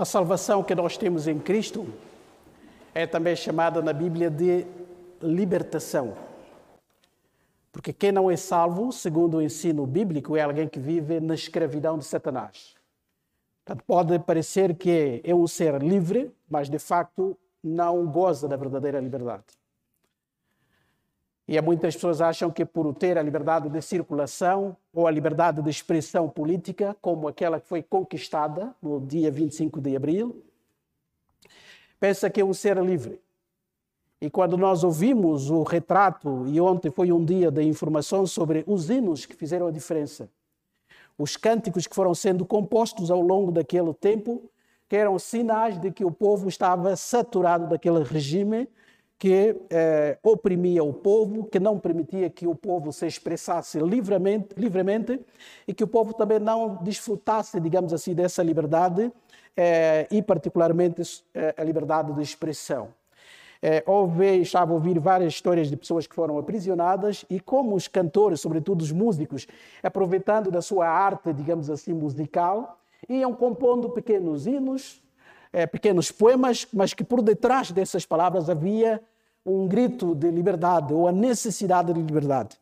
A salvação que nós temos em Cristo é também chamada na Bíblia de libertação. Porque quem não é salvo, segundo o ensino bíblico, é alguém que vive na escravidão de Satanás. Portanto, pode parecer que é um ser livre, mas de facto não goza da verdadeira liberdade. E muitas pessoas acham que por ter a liberdade de circulação ou a liberdade de expressão política, como aquela que foi conquistada no dia 25 de abril, pensa que é um ser livre. E quando nós ouvimos o retrato, e ontem foi um dia de informação sobre os hinos que fizeram a diferença, os cânticos que foram sendo compostos ao longo daquele tempo, que eram sinais de que o povo estava saturado daquele regime que eh, oprimia o povo, que não permitia que o povo se expressasse livremente, livremente e que o povo também não desfrutasse, digamos assim, dessa liberdade eh, e, particularmente, eh, a liberdade de expressão. É, ouvi, estava a ouvir várias histórias de pessoas que foram aprisionadas e como os cantores, sobretudo os músicos, aproveitando da sua arte, digamos assim, musical, iam compondo pequenos hinos, é, pequenos poemas, mas que por detrás dessas palavras havia um grito de liberdade ou a necessidade de liberdade.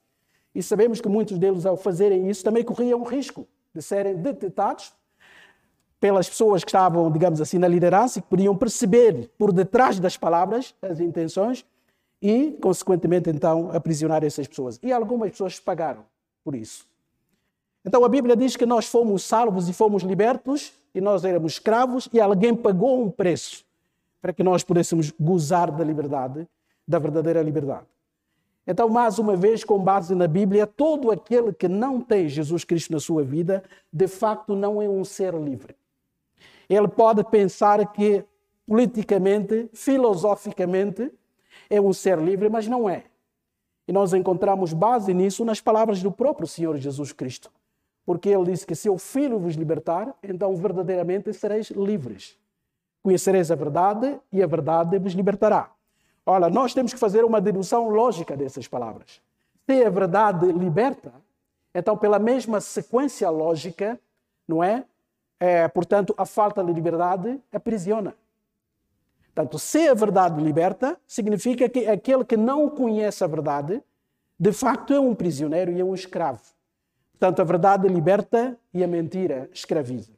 E sabemos que muitos deles, ao fazerem isso, também corriam o risco de serem detectados pelas pessoas que estavam, digamos assim, na liderança e que podiam perceber por detrás das palavras as intenções e, consequentemente, então, aprisionar essas pessoas. E algumas pessoas pagaram por isso. Então a Bíblia diz que nós fomos salvos e fomos libertos e nós éramos escravos e alguém pagou um preço para que nós pudéssemos gozar da liberdade, da verdadeira liberdade. Então, mais uma vez, com base na Bíblia, todo aquele que não tem Jesus Cristo na sua vida, de facto não é um ser livre. Ele pode pensar que politicamente, filosoficamente, é um ser livre, mas não é. E nós encontramos base nisso nas palavras do próprio Senhor Jesus Cristo. Porque ele disse que se o Filho vos libertar, então verdadeiramente sereis livres. Conhecereis a verdade e a verdade vos libertará. Olha, nós temos que fazer uma dedução lógica dessas palavras. Se a verdade liberta, então pela mesma sequência lógica, não é? é, portanto, a falta de liberdade aprisiona. Portanto, se a verdade liberta, significa que aquele que não conhece a verdade, de facto é um prisioneiro e é um escravo. Portanto, a verdade liberta e a mentira escraviza.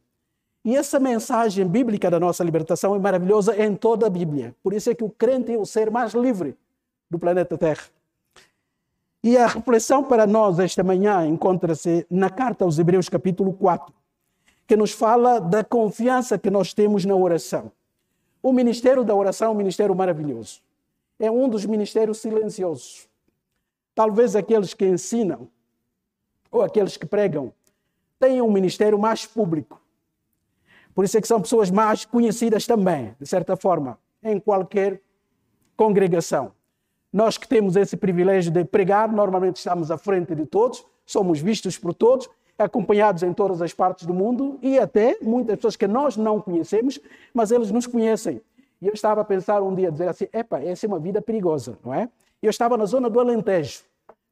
E essa mensagem bíblica da nossa libertação é maravilhosa em toda a Bíblia. Por isso é que o crente é o ser mais livre do planeta Terra. E a reflexão para nós esta manhã encontra-se na carta aos Hebreus, capítulo 4 que nos fala da confiança que nós temos na oração. O ministério da oração é um ministério maravilhoso. É um dos ministérios silenciosos. Talvez aqueles que ensinam ou aqueles que pregam tenham um ministério mais público. Por isso é que são pessoas mais conhecidas também, de certa forma, em qualquer congregação. Nós que temos esse privilégio de pregar, normalmente estamos à frente de todos, somos vistos por todos acompanhados em todas as partes do mundo e até muitas pessoas que nós não conhecemos, mas eles nos conhecem. E eu estava a pensar um dia, dizer assim, epa, essa é uma vida perigosa, não é? Eu estava na zona do Alentejo,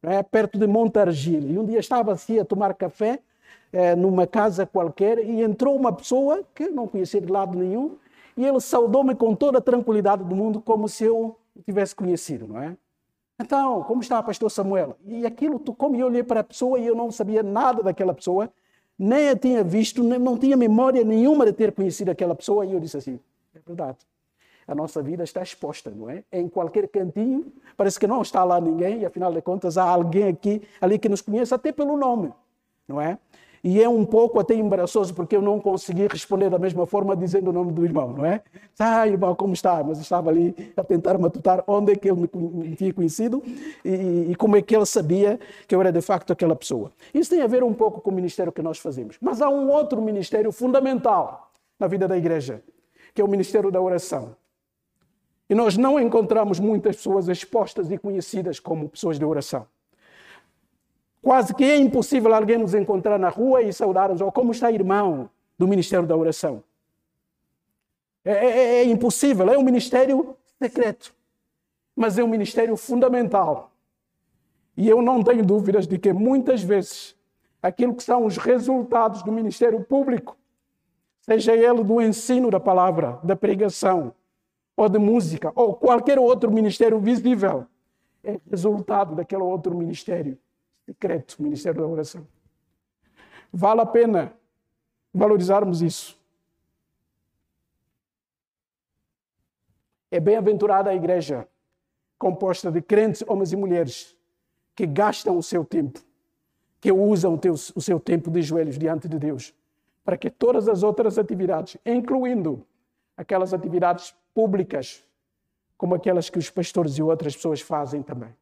é? perto de Montargil, e um dia estava assim a tomar café eh, numa casa qualquer e entrou uma pessoa que eu não conhecia de lado nenhum e ele saudou-me com toda a tranquilidade do mundo como se eu tivesse conhecido, não é? Então, como está, pastor Samuel? E aquilo, como eu olhei para a pessoa e eu não sabia nada daquela pessoa, nem a tinha visto, nem, não tinha memória nenhuma de ter conhecido aquela pessoa, e eu disse assim: é verdade. A nossa vida está exposta, não é? Em qualquer cantinho, parece que não está lá ninguém, e afinal de contas há alguém aqui, ali que nos conhece até pelo nome, não é? E é um pouco até embaraçoso porque eu não consegui responder da mesma forma dizendo o nome do irmão, não é? Ah, irmão, como está? Mas estava ali a tentar matutar onde é que ele me tinha conhecido e, e como é que ele sabia que eu era de facto aquela pessoa. Isso tem a ver um pouco com o ministério que nós fazemos. Mas há um outro ministério fundamental na vida da igreja, que é o ministério da oração. E nós não encontramos muitas pessoas expostas e conhecidas como pessoas de oração. Quase que é impossível alguém nos encontrar na rua e saudar-nos, ou como está irmão do Ministério da Oração. É, é, é, é impossível, é um ministério secreto, mas é um ministério fundamental. E eu não tenho dúvidas de que muitas vezes aquilo que são os resultados do ministério público seja ele do ensino da palavra, da pregação, ou de música, ou qualquer outro ministério visível, é resultado daquele outro ministério secreto, ministério da oração. Vale a pena valorizarmos isso. É bem-aventurada a igreja composta de crentes, homens e mulheres, que gastam o seu tempo, que usam o, o seu tempo de joelhos diante de Deus, para que todas as outras atividades, incluindo aquelas atividades públicas, como aquelas que os pastores e outras pessoas fazem também.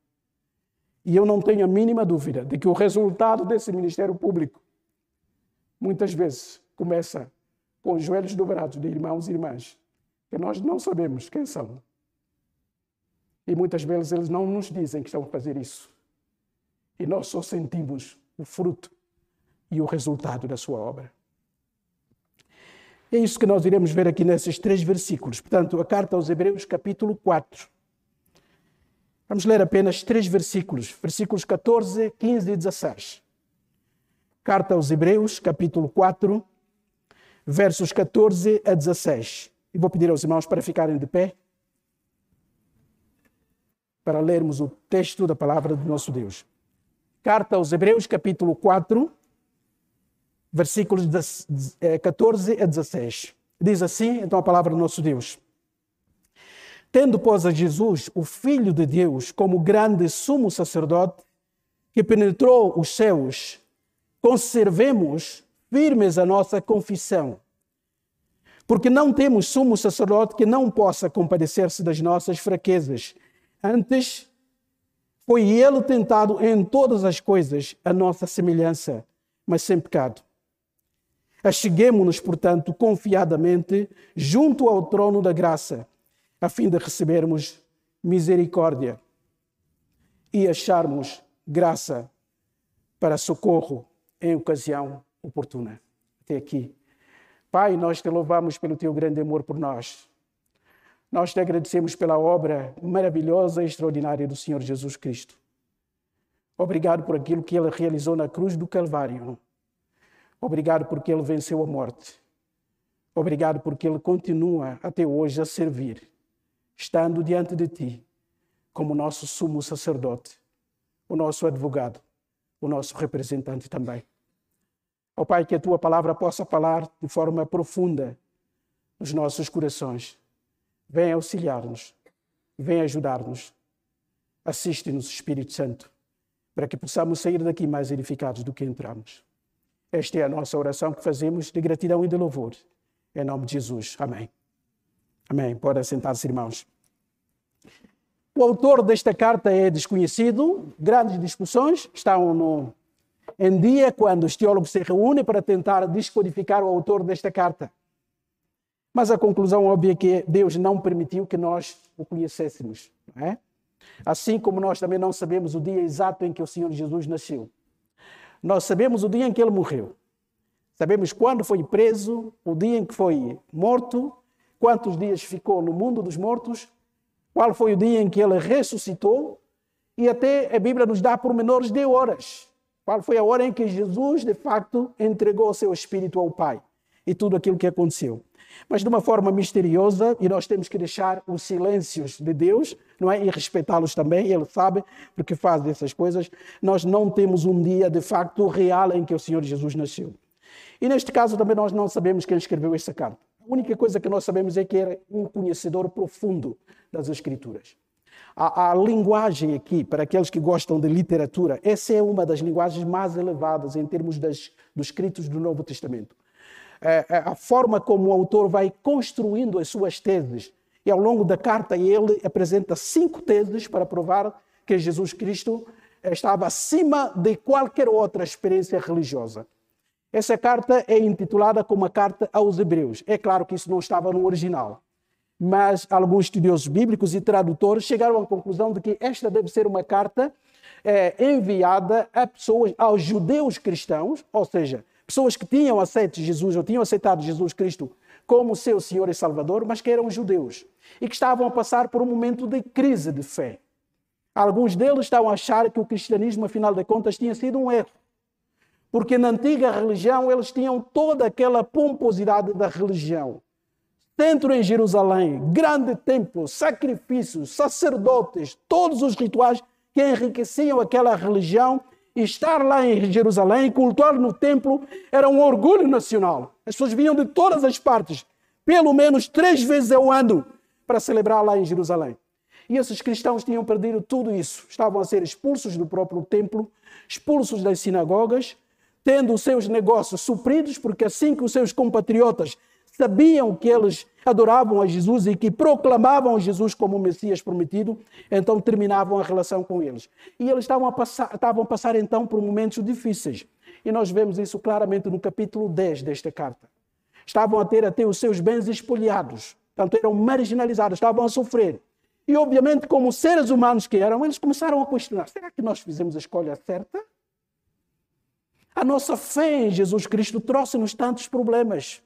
E eu não tenho a mínima dúvida de que o resultado desse ministério público muitas vezes começa com os joelhos dobrados de irmãos e irmãs que nós não sabemos quem são. E muitas vezes eles não nos dizem que estão a fazer isso. E nós só sentimos o fruto e o resultado da sua obra. É isso que nós iremos ver aqui nesses três versículos. Portanto, a carta aos Hebreus, capítulo 4. Vamos ler apenas três versículos, versículos 14, 15 e 16. Carta aos Hebreus, capítulo 4, versos 14 a 16. E vou pedir aos irmãos para ficarem de pé, para lermos o texto da palavra do nosso Deus. Carta aos Hebreus, capítulo 4, versículos 14 a 16. Diz assim, então, a palavra do nosso Deus. Tendo, pois, a Jesus, o Filho de Deus, como grande sumo sacerdote, que penetrou os céus, conservemos firmes a nossa confissão. Porque não temos sumo sacerdote que não possa compadecer-se das nossas fraquezas. Antes, foi ele tentado em todas as coisas, a nossa semelhança, mas sem pecado. Acheguemo-nos, portanto, confiadamente junto ao trono da graça, a fim de recebermos misericórdia e acharmos graça para socorro em ocasião oportuna. Até aqui. Pai, nós te louvamos pelo teu grande amor por nós. Nós te agradecemos pela obra maravilhosa e extraordinária do Senhor Jesus Cristo. Obrigado por aquilo que ele realizou na cruz do Calvário. Obrigado porque ele venceu a morte. Obrigado porque ele continua até hoje a servir, estando diante de ti como nosso sumo sacerdote, o nosso advogado o nosso representante também. Ó Pai, que a tua palavra possa falar de forma profunda nos nossos corações. Vem auxiliar-nos, vem ajudar-nos. Assiste-nos, Espírito Santo, para que possamos sair daqui mais edificados do que entramos. Esta é a nossa oração que fazemos de gratidão e de louvor. Em nome de Jesus. Amém. Amém. Pode sentar-se, irmãos. O autor desta carta é desconhecido, grandes discussões estão no, em dia quando os teólogos se reúnem para tentar descodificar o autor desta carta. Mas a conclusão óbvia é que Deus não permitiu que nós o conhecêssemos. É? Assim como nós também não sabemos o dia exato em que o Senhor Jesus nasceu. Nós sabemos o dia em que ele morreu. Sabemos quando foi preso, o dia em que foi morto, quantos dias ficou no mundo dos mortos qual foi o dia em que ele ressuscitou, e até a Bíblia nos dá pormenores de horas. Qual foi a hora em que Jesus, de facto, entregou o seu espírito ao Pai e tudo aquilo que aconteceu. Mas de uma forma misteriosa, e nós temos que deixar os silêncios de Deus, não é? E respeitá-los também, ele sabe porque faz essas coisas. Nós não temos um dia de facto real em que o Senhor Jesus nasceu. E neste caso também nós não sabemos quem escreveu esta carta. A única coisa que nós sabemos é que era um conhecedor profundo das Escrituras. A, a, linguagem aqui, para aqueles que gostam de literatura, essa é uma das linguagens mais elevadas em termos das, dos escritos do Novo Testamento. É, é, a forma como o autor vai construindo as suas teses, e ao longo da carta ele apresenta cinco teses para provar que Jesus Cristo estava acima de qualquer outra experiência religiosa. Essa carta é intitulada como a Carta aos Hebreus. É claro que isso não estava no original, mas alguns estudiosos bíblicos e tradutores chegaram à conclusão de que esta deve ser uma carta é, enviada a pessoas, aos judeus cristãos, ou seja, pessoas que tinham aceito Jesus ou tinham aceitado Jesus Cristo como seu Senhor e Salvador, mas que eram judeus e que estavam a passar por um momento de crise de fé. Alguns deles estavam a achar que o cristianismo, afinal de contas, tinha sido um erro Porque na antiga religião eles tinham toda aquela pomposidade da religião. Centro em Jerusalém, grande templo, sacrifícios, sacerdotes, todos os rituais que enriqueciam aquela religião. Estar lá em Jerusalém, cultuar no templo, era um orgulho nacional. As pessoas vinham de todas as partes, pelo menos três vezes ao ano, para celebrar lá em Jerusalém. E esses cristãos tinham perdido tudo isso. Estavam a ser expulsos do próprio templo, expulsos das sinagogas, tendo os seus negócios supridos, porque assim que os seus compatriotas sabiam que eles adoravam a Jesus e que proclamavam Jesus como o Messias prometido, então terminavam a relação com eles. E eles estavam a passar, estavam a passar então por momentos difíceis. E nós vemos isso claramente no capítulo 10 desta carta. Estavam a ter até os seus bens espoliados, portanto eram marginalizados, estavam a sofrer. E obviamente, como seres humanos que eram, eles começaram a questionar: será que nós fizemos a escolha certa? A nossa fé em Jesus Cristo trouxe-nos tantos problemas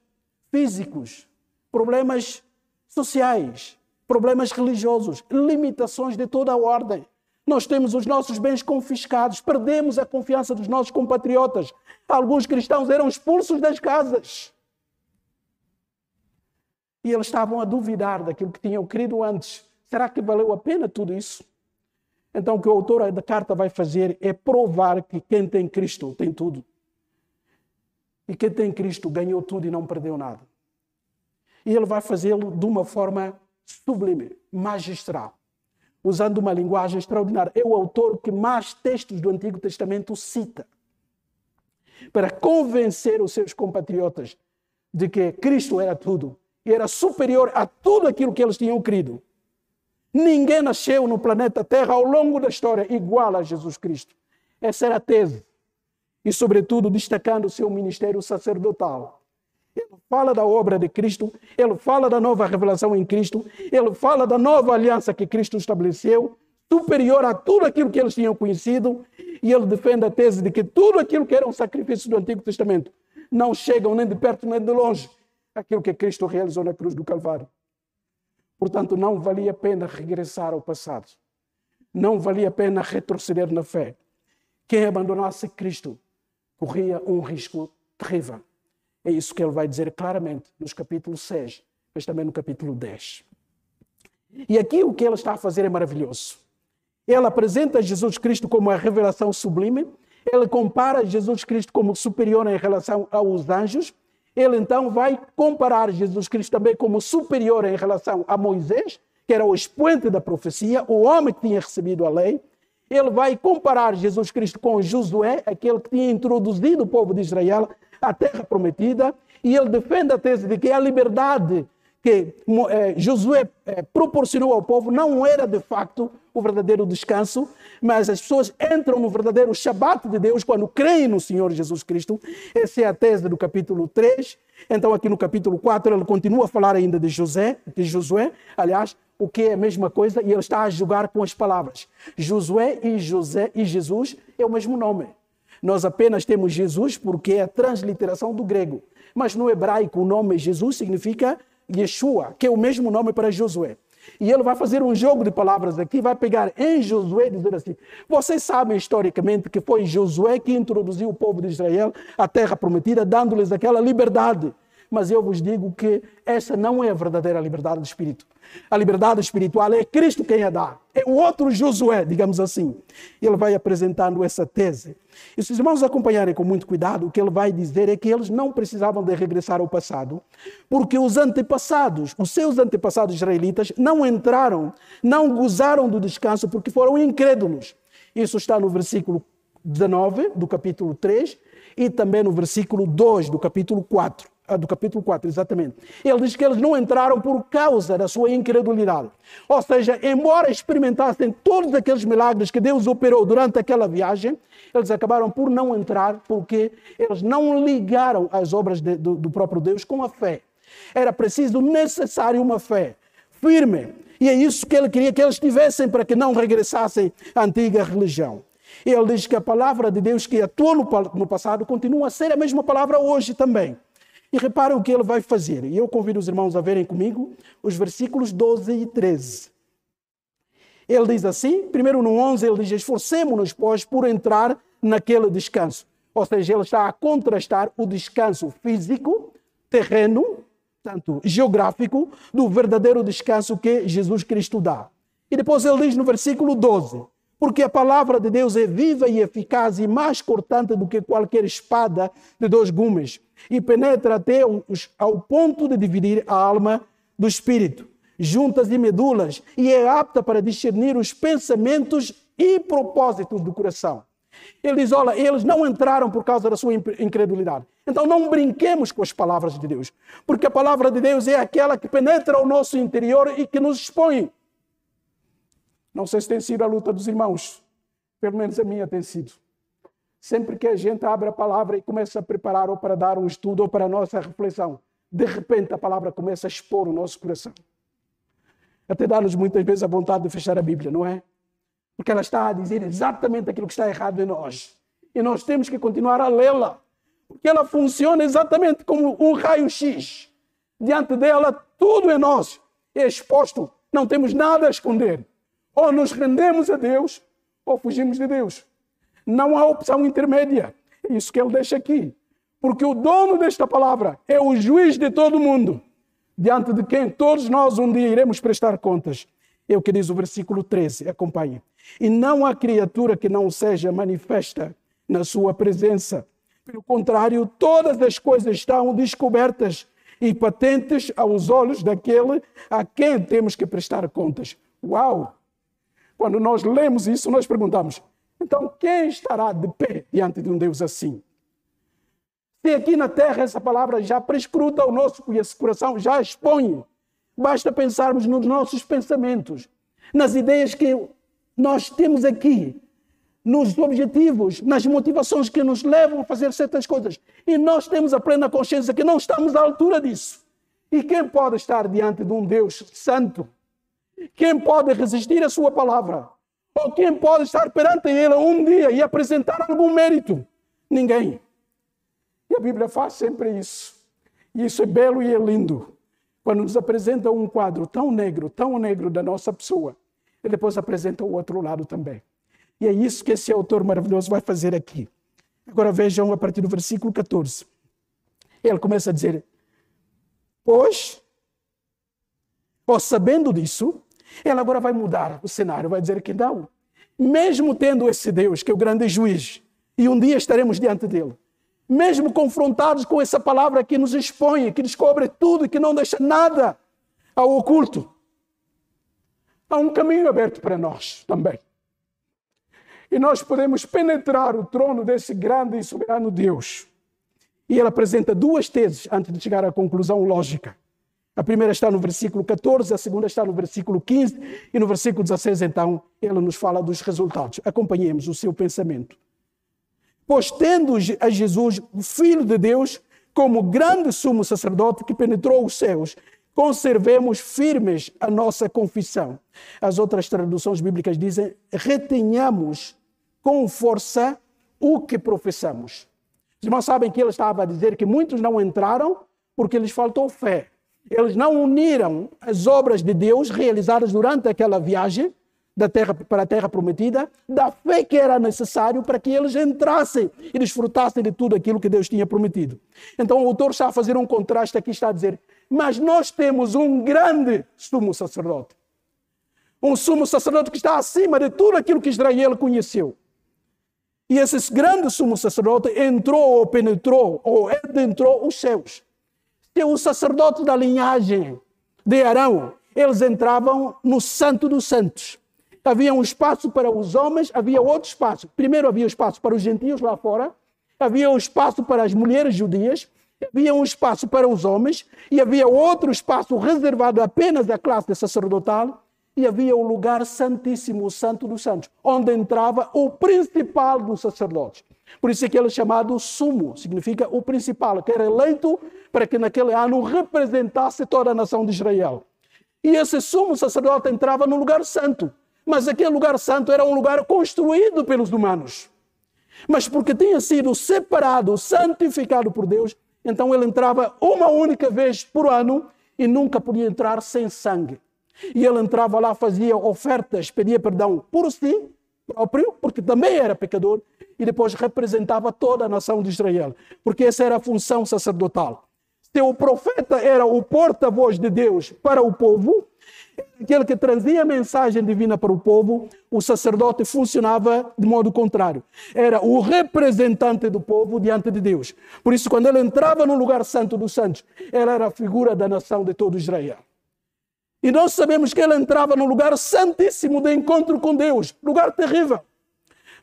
físicos, problemas sociais, problemas religiosos, limitações de toda a ordem. Nós temos os nossos bens confiscados, perdemos a confiança dos nossos compatriotas. Alguns cristãos eram expulsos das casas. E eles estavam a duvidar daquilo que tinham crido antes. Será que valeu a pena tudo isso? Então, o que o autor da carta vai fazer é provar que quem tem Cristo tem tudo. E quem tem Cristo ganhou tudo e não perdeu nada. E ele vai fazê-lo de uma forma sublime, magistral, usando uma linguagem extraordinária. É o autor que mais textos do Antigo Testamento cita para convencer os seus compatriotas de que Cristo era tudo e era superior a tudo aquilo que eles tinham crido. Ninguém nasceu no planeta Terra ao longo da história igual a Jesus Cristo. Essa era a tese. E, sobretudo, destacando o seu ministério sacerdotal. Ele fala da obra de Cristo, ele fala da nova revelação em Cristo, ele fala da nova aliança que Cristo estabeleceu, superior a tudo aquilo que eles tinham conhecido, e ele defende a tese de que tudo aquilo que eram sacrifícios do Antigo Testamento não chegam nem de perto nem de longe aquilo que Cristo realizou na cruz do Calvário. Portanto, não valia a pena regressar ao passado. Não valia a pena retroceder na fé. Quem abandonasse Cristo corria um risco terrível. É isso que ele vai dizer claramente nos capítulos 6, mas também no capítulo 10. E aqui o que ele está a fazer é maravilhoso. Ele apresenta Jesus Cristo como a revelação sublime, ele compara Jesus Cristo como superior em relação aos anjos, ele então vai comparar Jesus Cristo também como superior em relação a Moisés, que era o expoente da profecia, o homem que tinha recebido a lei. Ele vai comparar Jesus Cristo com Josué, aquele que tinha introduzido o povo de Israel à terra prometida, e ele defende a tese de que a liberdade que eh, Josué eh, proporcionou ao povo não era de facto o verdadeiro descanso, mas as pessoas entram no verdadeiro Shabat de Deus quando creem no Senhor Jesus Cristo. Essa é a tese do capítulo 3. Então, aqui no capítulo 4, ele continua a falar ainda de José, de Josué, aliás, o que é a mesma coisa, e ele está a julgar com as palavras. Josué e José e Jesus é o mesmo nome. Nós apenas temos Jesus porque é a transliteração do grego. Mas no hebraico o nome Jesus significa Yeshua, que é o mesmo nome para Josué. E ele vai fazer um jogo de palavras aqui, vai pegar em Josué e dizer assim: vocês sabem historicamente que foi Josué que introduziu o povo de Israel à terra prometida, dando-lhes aquela liberdade mas eu vos digo que essa não é a verdadeira liberdade de espírito. A liberdade espiritual é Cristo quem a dá. É o outro Josué, digamos assim. Ele vai apresentando essa tese. E se os irmãos acompanharem com muito cuidado, o que ele vai dizer é que eles não precisavam de regressar ao passado, porque os antepassados, os seus antepassados israelitas, não entraram, não gozaram do descanso porque foram incrédulos. Isso está no versículo 19 do capítulo 3 e também no versículo 2 do capítulo 4 do capítulo 4, exatamente. Ele diz que eles não entraram por causa da sua incredulidade. Ou seja, embora experimentassem todos aqueles milagres que Deus operou durante aquela viagem, eles acabaram por não entrar porque eles não ligaram as obras de, do, do próprio Deus com a fé. Era preciso, necessário, uma fé firme. E é isso que ele queria que eles tivessem para que não regressassem à antiga religião. Ele diz que a palavra de Deus que atuou no, no passado continua a ser a mesma palavra hoje também. E reparem o que ele vai fazer. E eu convido os irmãos a verem comigo os versículos 12 e 13. Ele diz assim, primeiro no 11, ele diz: Esforcemos-nos, pois, por entrar naquele descanso. Ou seja, ele está a contrastar o descanso físico, terreno, tanto geográfico, do verdadeiro descanso que Jesus Cristo dá. E depois ele diz no versículo 12: Porque a palavra de Deus é viva e eficaz e mais cortante do que qualquer espada de dois gumes, e penetra até ao ponto de dividir a alma do espírito, juntas e medulas, e é apta para discernir os pensamentos e propósitos do coração. Ele diz: Olha, eles não entraram por causa da sua incredulidade. Então não brinquemos com as palavras de Deus, porque a palavra de Deus é aquela que penetra o nosso interior e que nos expõe. Não sei se tem sido a luta dos irmãos, pelo menos a minha tem sido. Sempre que a gente abre a palavra e começa a preparar ou para dar um estudo ou para a nossa reflexão, de repente a palavra começa a expor o nosso coração. Até dá-nos muitas vezes a vontade de fechar a Bíblia, não é? Porque ela está a dizer exatamente aquilo que está errado em nós. E nós temos que continuar a lê-la. Porque ela funciona exatamente como um raio-x. Diante dela, tudo é nosso. É exposto. Não temos nada a esconder. Ou nos rendemos a Deus, ou fugimos de Deus. Não há opção intermédia. É isso que ele deixa aqui. Porque o dono desta palavra é o juiz de todo mundo, diante de quem todos nós um dia iremos prestar contas. É o que diz o versículo 13, acompanhe. E não há criatura que não seja manifesta na sua presença. Pelo contrário, todas as coisas estão descobertas e patentes aos olhos daquele a quem temos que prestar contas. Uau! Quando nós lemos isso, nós perguntamos: então quem estará de pé diante de um Deus assim? Se aqui na terra essa palavra já prescruta o nosso coração, já expõe, basta pensarmos nos nossos pensamentos, nas ideias que nós temos aqui, nos objetivos, nas motivações que nos levam a fazer certas coisas. E nós temos a plena consciência que não estamos à altura disso. E quem pode estar diante de um Deus santo? Quem pode resistir à sua palavra? Ou quem pode estar perante ele um dia e apresentar algum mérito? Ninguém. E a Bíblia faz sempre isso. E isso é belo e é lindo. Quando nos apresenta um quadro tão negro, tão negro da nossa pessoa, e depois apresenta o outro lado também. E é isso que esse autor maravilhoso vai fazer aqui. Agora vejam a partir do versículo 14. Ele começa a dizer: Pois, ou sabendo disso, ele agora vai mudar o cenário, vai dizer que não. Mesmo tendo esse Deus, que é o grande juiz, e um dia estaremos diante dele, mesmo confrontados com essa palavra que nos expõe, que descobre tudo e que não deixa nada ao oculto, há um caminho aberto para nós também. E nós podemos penetrar o trono desse grande e soberano Deus. E ele apresenta duas teses antes de chegar à conclusão lógica. A primeira está no versículo 14, a segunda está no versículo 15 e no versículo 16, então, ele nos fala dos resultados. Acompanhemos o seu pensamento. Pois tendo a Jesus, o Filho de Deus, como grande sumo sacerdote que penetrou os céus, conservemos firmes a nossa confissão. As outras traduções bíblicas dizem: retenhamos com força o que professamos. Os irmãos sabem que ele estava a dizer que muitos não entraram porque lhes faltou fé. Eles não uniram as obras de Deus realizadas durante aquela viagem da terra para a terra prometida, da fé que era necessário para que eles entrassem e desfrutassem de tudo aquilo que Deus tinha prometido. Então o autor está a fazer um contraste aqui, está a dizer: mas nós temos um grande sumo sacerdote. Um sumo sacerdote que está acima de tudo aquilo que Israel conheceu. E esse grande sumo sacerdote entrou ou penetrou ou adentrou os céus. E o sacerdote da linhagem de Arão, eles entravam no Santo dos Santos. Havia um espaço para os homens, havia outro espaço. Primeiro havia espaço para os gentios lá fora, havia um espaço para as mulheres judias, havia um espaço para os homens e havia outro espaço reservado apenas à classe sacerdotal e havia o lugar santíssimo, o Santo dos Santos, onde entrava o principal dos sacerdotes. Por isso é que ele é chamado sumo, significa o principal, que era eleito para que naquele ano representasse toda a nação de Israel. E esse sumo sacerdote entrava no lugar santo, mas aquele lugar santo era um lugar construído pelos humanos. Mas porque tinha sido separado, santificado por Deus, então ele entrava uma única vez por ano e nunca podia entrar sem sangue. E ele entrava lá, fazia ofertas, pedia perdão por si, próprio, porque também era pecador, e depois representava toda a nação de Israel, porque essa era a função sacerdotal. Se o profeta era o porta-voz de Deus para o povo, aquele que trazia a mensagem divina para o povo, o sacerdote funcionava de modo contrário. Era o representante do povo diante de Deus. Por isso, quando ele entrava no lugar santo dos santos, ele era a figura da nação de todo Israel. E nós sabemos que ele entrava no lugar santíssimo de encontro com Deus, lugar terrível.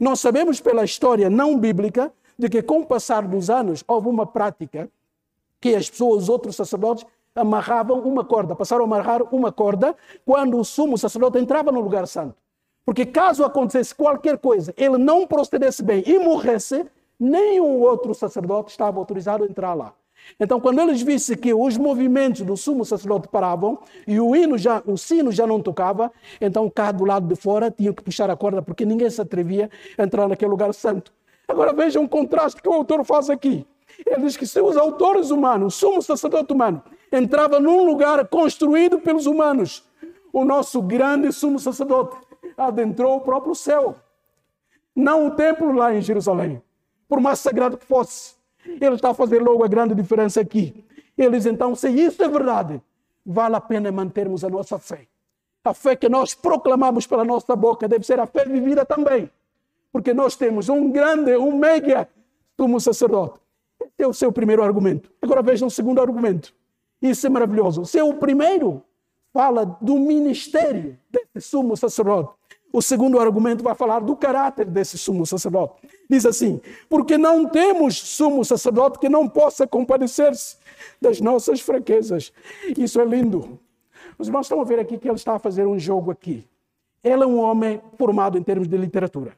Nós sabemos pela história não bíblica de que com o passar dos anos houve uma prática que as pessoas, os outros sacerdotes, amarravam uma corda, passaram a amarrar uma corda quando o sumo sacerdote entrava no lugar santo. Porque caso acontecesse qualquer coisa, ele não procedesse bem e morresse, nenhum outro sacerdote estava autorizado a entrar lá. Então, quando eles vissem que os movimentos do sumo sacerdote paravam e o, hino já, o sino já não tocava, então cá do lado de fora tinham que puxar a corda porque ninguém se atrevia a entrar naquele lugar santo. Agora vejam o contraste que o autor faz aqui. Ele diz que se os autores humanos, o sumo sacerdote humano, entrava num lugar construído pelos humanos, o nosso grande sumo sacerdote adentrou o próprio céu. Não o templo lá em Jerusalém, por mais sagrado que fosse. Ele está a fazer logo a grande diferença aqui. Eles então, se isso é verdade, vale a pena mantermos a nossa fé. A fé que nós proclamamos pela nossa boca deve ser a fé vivida também. Porque nós temos um grande, um mega sumo sacerdote. É o seu primeiro argumento. Agora vejam o segundo argumento. Isso é maravilhoso. O seu primeiro fala do ministério desse sumo sacerdote. O segundo argumento vai falar do caráter desse sumo sacerdote. Diz assim: porque não temos sumo sacerdote que não possa compadecer-se das nossas fraquezas. Isso é lindo. Os irmãos estão a ver aqui que ele está a fazer um jogo aqui. Ele é um homem formado em termos de literatura.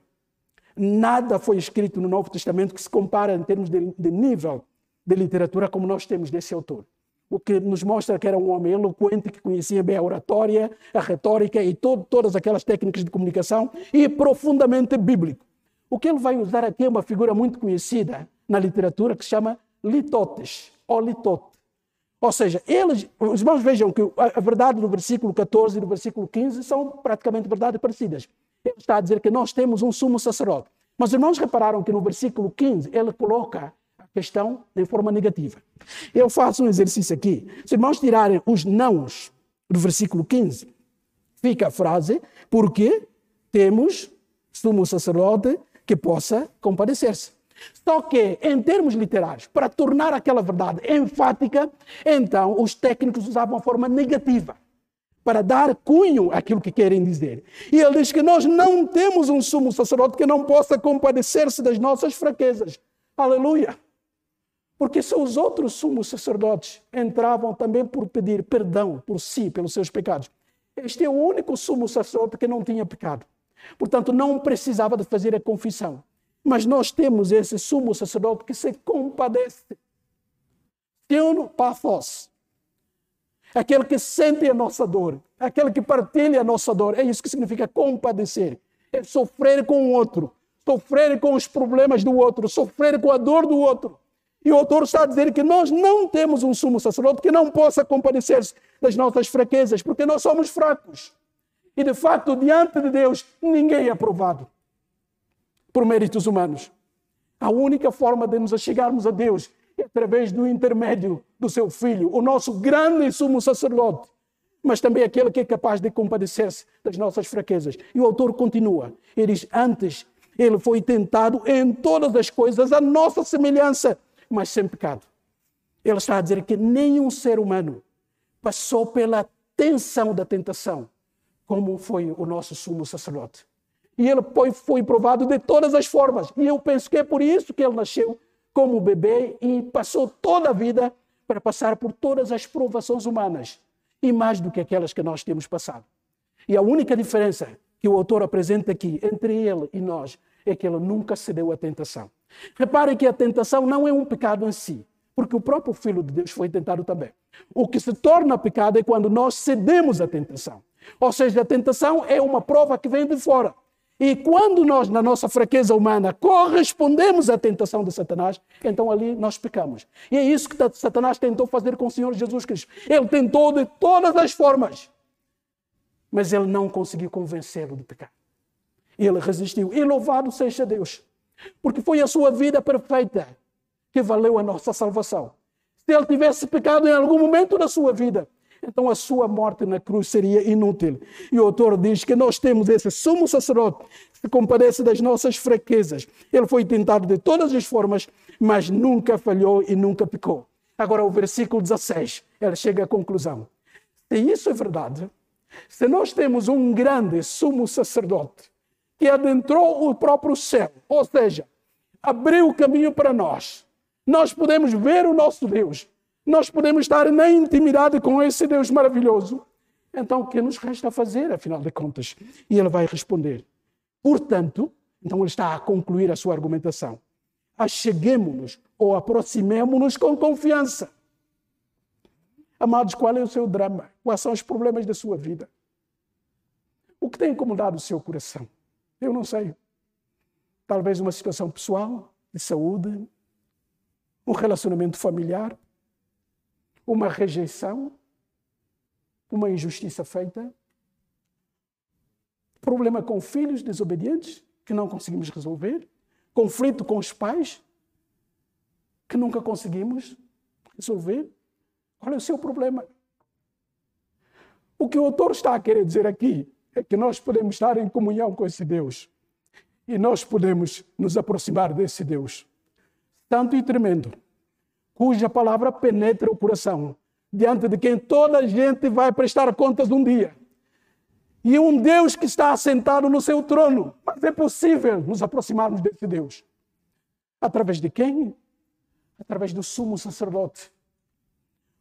Nada foi escrito no Novo Testamento que se compara em termos de, de nível de literatura como nós temos desse autor o que nos mostra que era um homem eloquente, que conhecia bem a oratória, a retórica e todo, todas aquelas técnicas de comunicação e profundamente bíblico. O que ele vai usar aqui é uma figura muito conhecida na literatura que se chama litotes, ou litote. Ou seja, eles, os irmãos vejam que a verdade do versículo 14 e do versículo 15 são praticamente verdades parecidas. Ele está a dizer que nós temos um sumo sacerdote. Mas os irmãos repararam que no versículo 15 ele coloca questão de forma negativa. Eu faço um exercício aqui. Se irmãos tirarem os nãos do versículo 15, fica a frase, porque temos sumo sacerdote que possa compadecer-se. Só que, em termos literários, para tornar aquela verdade enfática, então os técnicos usavam a forma negativa para dar cunho àquilo que querem dizer. E ele diz que nós não temos um sumo sacerdote que não possa compadecer-se das nossas fraquezas. Aleluia! Porque se os outros sumos sacerdotes entravam também por pedir perdão por si, pelos seus pecados, este é o único sumo sacerdote que não tinha pecado. Portanto, não precisava de fazer a confissão. Mas nós temos esse sumo sacerdote que se compadece. Teuno pathos. Aquele que sente a nossa dor. Aquele que partilha a nossa dor. É isso que significa compadecer. É sofrer com o outro. Sofrer com os problemas do outro. Sofrer com a dor do outro. E o autor está a dizer que nós não temos um sumo sacerdote que não possa compadecer-se das nossas fraquezas, porque nós somos fracos. E de facto, diante de Deus, ninguém é aprovado por méritos humanos. A única forma de nos achegarmos a Deus é através do intermédio do seu Filho, o nosso grande sumo sacerdote, mas também aquele que é capaz de compadecer-se das nossas fraquezas. E o autor continua: ele diz, antes ele foi tentado em todas as coisas a nossa semelhança mas sem pecado. Ele está a dizer que nenhum ser humano passou pela tensão da tentação, como foi o nosso sumo sacerdote. E ele foi, foi provado de todas as formas. E eu penso que é por isso que ele nasceu como bebê e passou toda a vida para passar por todas as provações humanas, e mais do que aquelas que nós temos passado. E a única diferença que o autor apresenta aqui entre ele e nós é que ele nunca cedeu à tentação. Reparem que a tentação não é um pecado em si, porque o próprio Filho de Deus foi tentado também. O que se torna pecado é quando nós cedemos à tentação. Ou seja, a tentação é uma prova que vem de fora. E quando nós, na nossa fraqueza humana, correspondemos à tentação de Satanás, então ali nós pecamos. E é isso que Satanás tentou fazer com o Senhor Jesus Cristo. Ele tentou de todas as formas, mas ele não conseguiu convencê-lo de pecar. Ele resistiu. E louvado seja Deus, porque foi a sua vida perfeita que valeu a nossa salvação. Se ele tivesse pecado em algum momento da sua vida, então a sua morte na cruz seria inútil. E o autor diz que nós temos esse sumo sacerdote que compadece das nossas fraquezas. Ele foi tentado de todas as formas, mas nunca falhou e nunca pecou. Agora, o versículo 16, ele chega à conclusão. Se isso é verdade, se nós temos um grande sumo sacerdote que adentrou o próprio céu, ou seja, abriu o caminho para nós, nós podemos ver o nosso Deus, nós podemos estar na intimidade com esse Deus maravilhoso. Então, o que nos resta fazer, afinal de contas? E ele vai responder. Portanto, então ele está a concluir a sua argumentação. Acheguemos-nos ou aproximemos-nos com confiança. Amados, qual é o seu drama? Quais são os problemas da sua vida? O que tem incomodado o seu coração? Eu não sei. Talvez uma situação pessoal, de saúde, um relacionamento familiar, uma rejeição, uma injustiça feita, problema com filhos desobedientes que não conseguimos resolver, conflito com os pais que nunca conseguimos resolver. Qual é o seu problema? O que o autor está a querer dizer aqui é que nós podemos estar em comunhão com esse Deus e nós podemos nos aproximar desse Deus, santo e tremendo, cuja palavra penetra o coração, diante de quem toda a gente vai prestar contas um dia. E um Deus que está assentado no seu trono. Mas é possível nos aproximarmos desse Deus. Através de quem? Através do sumo sacerdote.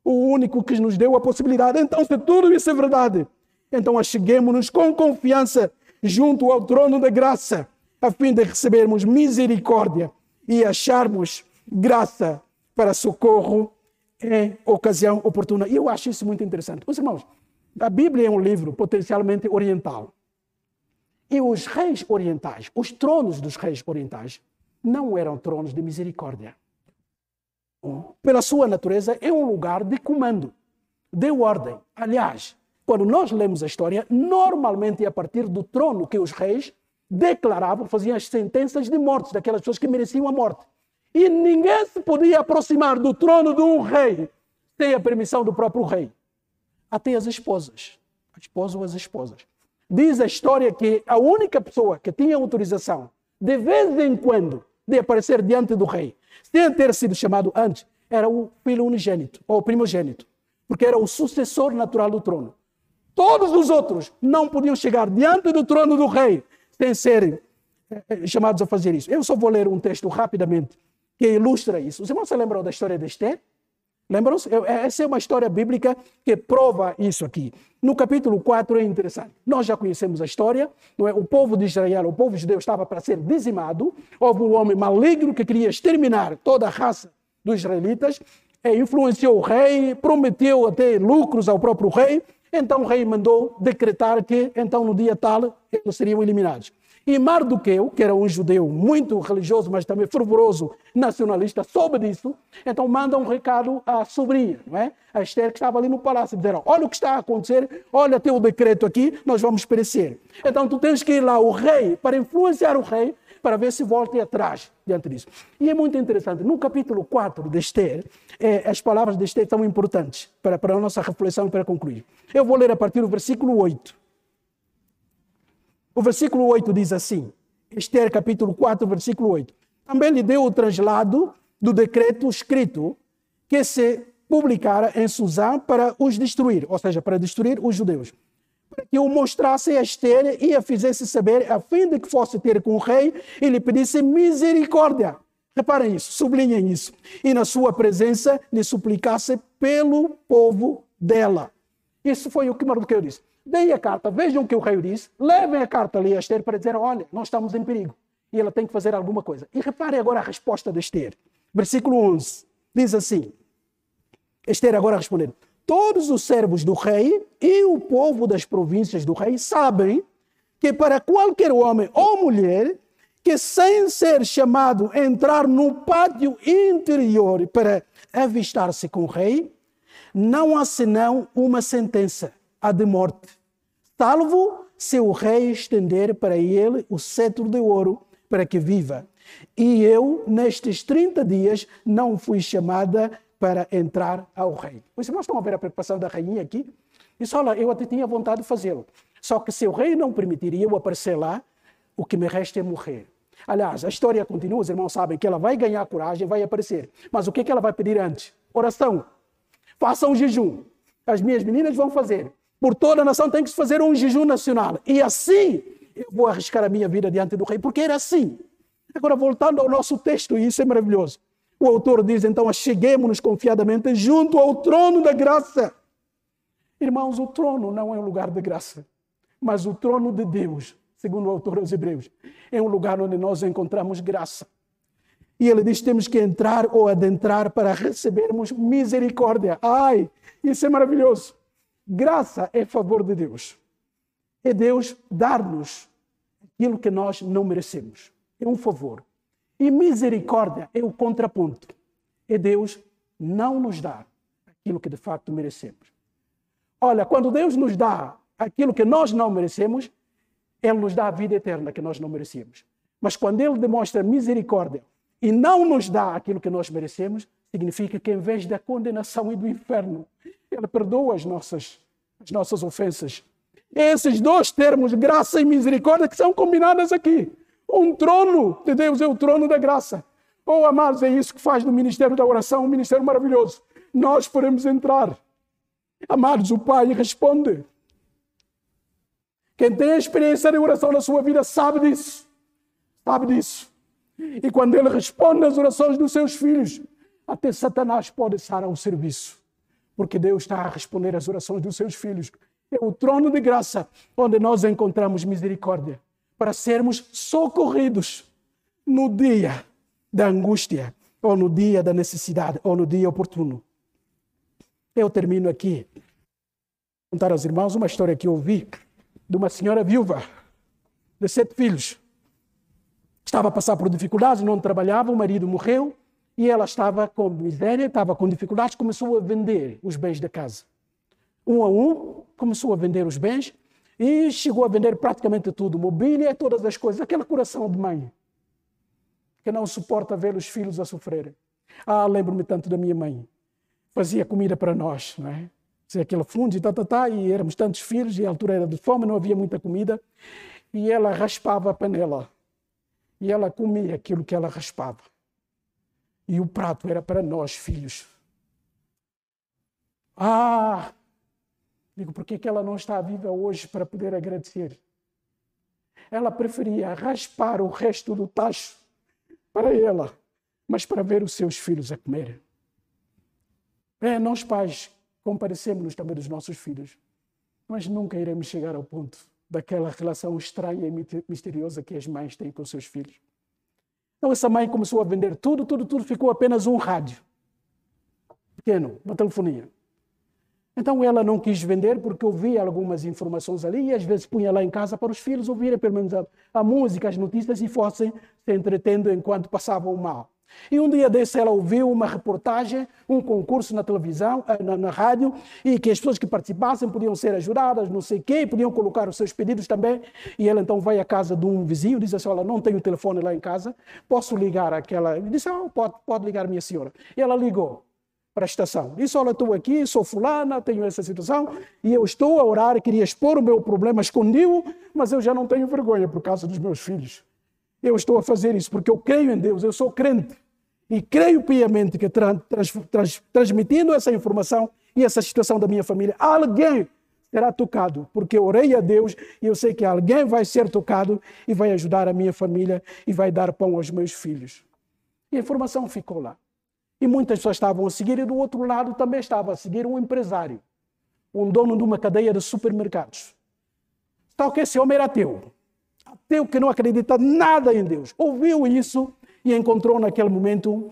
O único que nos deu a possibilidade. Então, se tudo isso é verdade, então acheguemos-nos com confiança junto ao trono da graça, a fim de recebermos misericórdia e acharmos graça para socorro em ocasião oportuna. E eu acho isso muito interessante. Os irmãos, a Bíblia é um livro potencialmente oriental. E os reis orientais, os tronos dos reis orientais, não eram tronos de misericórdia. Pela sua natureza, é um lugar de comando, de ordem. Aliás, quando nós lemos a história, normalmente é a partir do trono que os reis declaravam, faziam as sentenças de morte daquelas pessoas que mereciam a morte. E ninguém se podia aproximar do trono de um rei sem a permissão do próprio rei. Até as esposas. A esposa ou as esposas. Diz a história que a única pessoa que tinha autorização, de vez em quando, de aparecer diante do rei, sem ter sido chamado antes, era o filho unigênito, ou primogênito, porque era o sucessor natural do trono. Todos os outros não podiam chegar diante do trono do rei sem serem eh, eh, chamados a fazer isso. Eu só vou ler um texto rapidamente que ilustra isso. Os irmãos se lembram da história de Esther? Lembram-se? Essa é uma história bíblica que prova isso aqui. No capítulo 4 é interessante. Nós já conhecemos a história. É? O povo de Israel, o povo judeu estava para ser dizimado. Houve um homem maligno que queria exterminar toda a raça dos israelitas. E influenciou o rei, prometeu até lucros ao próprio rei. Então o rei mandou decretar que, então, no dia tal, eles seriam eliminados. E Mardoqueu, que era um judeu muito religioso, mas também fervoroso nacionalista, soube disso, então manda um recado à sobrinha, não é? a Esther, que estava ali no palácio, dizer: Olha o que está a acontecer, olha teu decreto aqui, nós vamos perecer. Então tu tens que ir lá, o rei, para influenciar o rei, para ver se volta atrás diante disso. E é muito interessante, no capítulo 4 de Esther, é, as palavras de Esther são importantes para, para a nossa reflexão e para concluir. Eu vou ler a partir do versículo 8. O versículo 8 diz assim, Esther capítulo 4, versículo 8. Também lhe deu o translado do decreto escrito que se publicara em Suzã para os destruir, ou seja, para destruir os judeus. Para que o mostrasse a Esther e a fizesse saber, a fim de que fosse ter com o rei e lhe pedisse misericórdia. Reparem isso, sublinhem isso. E na sua presença lhe suplicasse pelo povo dela. Isso foi o que Mardoqueu disse. Deem a carta, vejam o que o rei disse, levem a carta ali a Esther para dizer: olha, nós estamos em perigo e ela tem que fazer alguma coisa. E reparem agora a resposta de Esther. Versículo 11 diz assim: Esther agora respondendo: Todos os servos do rei e o povo das províncias do rei sabem que para qualquer homem ou mulher que sem ser chamado entrar no pátio interior para avistar-se com o rei, não há senão uma sentença, a de morte salvo seu rei estender para ele o cetro de ouro para que viva. E eu, nestes 30 dias, não fui chamada para entrar ao rei. Os irmãos estão a ver a preocupação da rainha aqui? Disse, olha, eu até tinha vontade de fazê-lo. Só que se o rei não permitiria eu aparecer lá, o que me resta é morrer. Aliás, a história continua, os irmãos sabem que ela vai ganhar coragem, vai aparecer. Mas o que, é que ela vai pedir antes? Oração. Faça um jejum. As minhas meninas vão fazer. Por toda a nação tem que se fazer um jejum nacional. E assim eu vou arriscar a minha vida diante do rei, porque era assim. Agora, voltando ao nosso texto, isso é maravilhoso. O autor diz então: Acheguemos-nos confiadamente junto ao trono da graça. Irmãos, o trono não é um lugar de graça, mas o trono de Deus, segundo o autor aos Hebreus, é um lugar onde nós encontramos graça. E ele diz: temos que entrar ou adentrar para recebermos misericórdia. Ai, isso é maravilhoso. Graça é favor de Deus. É Deus dar-nos aquilo que nós não merecemos. É um favor. E misericórdia é o contraponto. É Deus não nos dar aquilo que de facto merecemos. Olha, quando Deus nos dá aquilo que nós não merecemos, Ele nos dá a vida eterna que nós não merecemos. Mas quando Ele demonstra misericórdia e não nos dá aquilo que nós merecemos, significa que em vez da condenação e do inferno, Ele perdoa as nossas, as nossas ofensas. Esses dois termos, graça e misericórdia, que são combinadas aqui. Um trono de Deus é o trono da graça. Oh, amados, é isso que faz do ministério da oração um ministério maravilhoso. Nós podemos entrar Amados, o Pai responde. Quem tem a experiência de oração na sua vida sabe disso. Sabe disso. E quando ele responde às orações dos seus filhos, até Satanás pode estar ao serviço. Porque Deus está a responder às orações dos seus filhos. É o trono de graça onde nós encontramos misericórdia para sermos socorridos no dia da angústia, ou no dia da necessidade, ou no dia oportuno. Eu termino aqui. Contar aos irmãos uma história que eu ouvi de uma senhora viúva de sete filhos. Estava a passar por dificuldades, não trabalhava, o marido morreu e ela estava com miséria, estava com dificuldades, começou a vender os bens da casa. Um a um, começou a vender os bens e chegou a vender praticamente tudo, mobília, todas as coisas, aquele coração de mãe que não suporta ver os filhos a sofrerem. Ah, lembro-me tanto da minha mãe fazia comida para nós, não é? Fazia aquele fundo e tá, tá, tá, e éramos tantos filhos, e a altura era de fome, não havia muita comida, e ela raspava a panela, e ela comia aquilo que ela raspava. E o prato era para nós, filhos. Ah! Digo, por que ela não está viva hoje para poder agradecer? Ela preferia raspar o resto do tacho para ela, mas para ver os seus filhos a comer. É, nós pais comparecemos também dos nossos filhos, mas nunca iremos chegar ao ponto daquela relação estranha e misteriosa que as mães têm com seus filhos. Então essa mãe começou a vender tudo, tudo, tudo, ficou apenas um rádio pequeno, uma telefonia. Então ela não quis vender porque ouvia algumas informações ali e às vezes punha lá em casa para os filhos ouvirem pelo menos a, a música, as notícias e fossem se entretendo enquanto passavam mal. E um dia desse ela ouviu uma reportagem, um concurso na televisão, eh, na, na, rádio, e que as pessoas que participassem podiam ser ajudadas, não sei o quê, podiam colocar os seus pedidos também. E ela então vai à casa de um vizinho, diz assim, olha, não tenho telefone lá em casa, posso ligar aquela... Ele disse, oh, pode, pode ligar minha senhora. E ela ligou para a estação. Disse, olha, estou aqui, sou fulana, tenho essa situação, e eu estou a orar, queria expor o meu problema, escondi-o, mas eu já não tenho vergonha por causa dos meus filhos. Eu estou a fazer isso porque eu creio em Deus, eu sou crente. E creio piamente que trans, trans, transmitindo essa informação e essa situação da minha família, alguém será tocado, porque eu orei a Deus e eu sei que alguém vai ser tocado e vai ajudar a minha família e vai dar pão aos meus filhos. E a informação ficou lá. E muitas pessoas estavam a seguir, e do outro lado também estava a seguir um empresário, um dono de uma cadeia de supermercados. Tal que esse homem era ateu ateu que não acredita nada em Deus, ouviu isso e encontrou naquele momento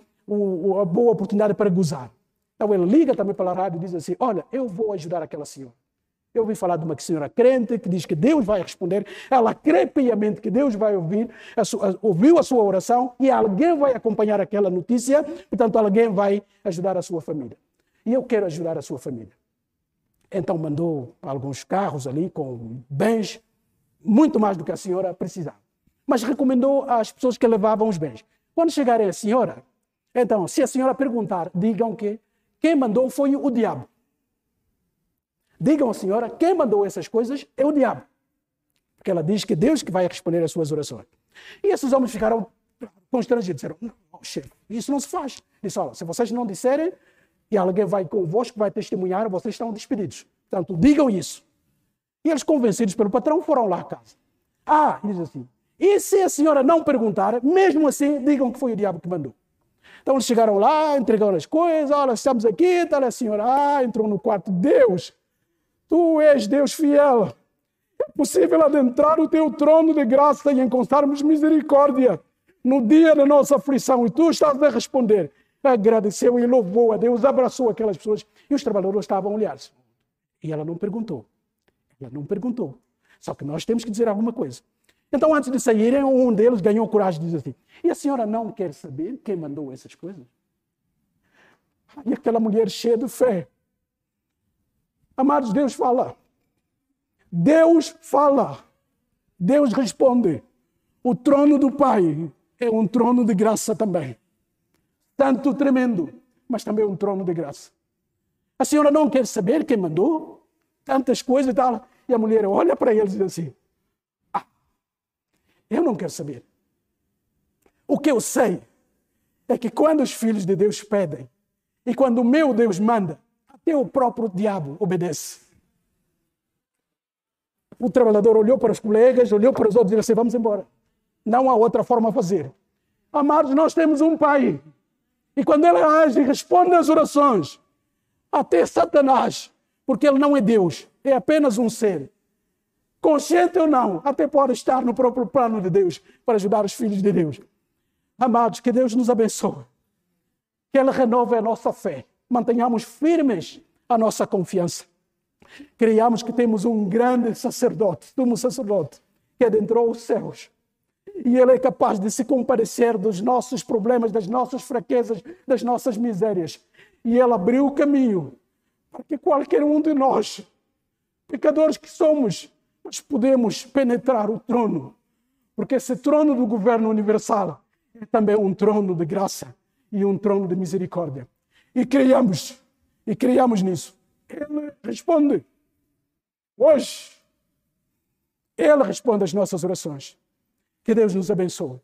a boa oportunidade para gozar. Então ele liga também para a rádio e diz assim: Olha, eu vou ajudar aquela senhora. Eu ouvi falar de uma senhora crente que diz que Deus vai responder. Ela crê piamente que Deus vai ouvir, a sua, ouviu a sua oração e alguém vai acompanhar aquela notícia. Portanto, alguém vai ajudar a sua família. E eu quero ajudar a sua família. Então mandou alguns carros ali com bens muito mais do que a senhora precisava. Mas recomendou às pessoas que levavam os bens. Quando chegarem a senhora, então, se a senhora perguntar, digam que quem mandou foi o diabo. Digam à senhora, quem mandou essas coisas é o diabo. Porque ela diz que Deus que vai responder às suas orações. E esses homens ficaram constrangidos. Disseram, não, chefe, isso não se faz. Disse, olha, se vocês não disserem, e alguém vai convosco, vai testemunhar, vocês estão despedidos. Portanto, digam isso. E eles, convencidos pelo patrão, foram lá à casa. Ah, diz assim, e se a senhora não perguntar, mesmo assim, digam que foi o diabo que mandou. Então eles chegaram lá, entregaram as coisas, olha, estamos aqui, está a senhora, ah, entrou no quarto, Deus, tu és Deus fiel. É possível adentrar o teu trono de graça e encontrarmos misericórdia no dia da nossa aflição. E tu estás a responder. Agradeceu e louvou a Deus, abraçou aquelas pessoas e os trabalhadores estavam a olhar-se. E ela não perguntou. Ela não perguntou. Só que nós temos que dizer alguma coisa. Então, antes de saírem, um deles ganhou coragem de dizer assim: E a senhora não quer saber quem mandou essas coisas? E aquela mulher cheia de fé. Amados, Deus fala. Deus fala. Deus responde. O trono do Pai é um trono de graça também. Tanto tremendo, mas também um trono de graça. A senhora não quer saber quem mandou? Tantas coisas e tal. E a mulher olha para ele e diz assim: ah, Eu não quero saber. O que eu sei é que quando os filhos de Deus pedem e quando o meu Deus manda, até o próprio diabo obedece. O trabalhador olhou para os colegas, olhou para os outros e disse assim: Vamos embora. Não há outra forma a fazer. Amados, nós temos um Pai. E quando Ele age e responde às orações, até Satanás, porque Ele não é Deus, é apenas um ser. Consciente ou não, até pode estar no próprio plano de Deus para ajudar os filhos de Deus. Amados, que Deus nos abençoe. Que Ele renove a nossa fé. Mantenhamos firmes a nossa confiança. Criamos que temos um grande sacerdote, um sacerdote que adentrou os céus e Ele é capaz de se compadecer dos nossos problemas, das nossas fraquezas, das nossas misérias. E Ele abriu o caminho para que qualquer um de nós, pecadores que somos, nós podemos penetrar o trono. Porque esse trono do governo universal é também um trono de graça e um trono de misericórdia. E criamos, e criamos nisso. Ele responde. Hoje, Ele responde às nossas orações. Que Deus nos abençoe.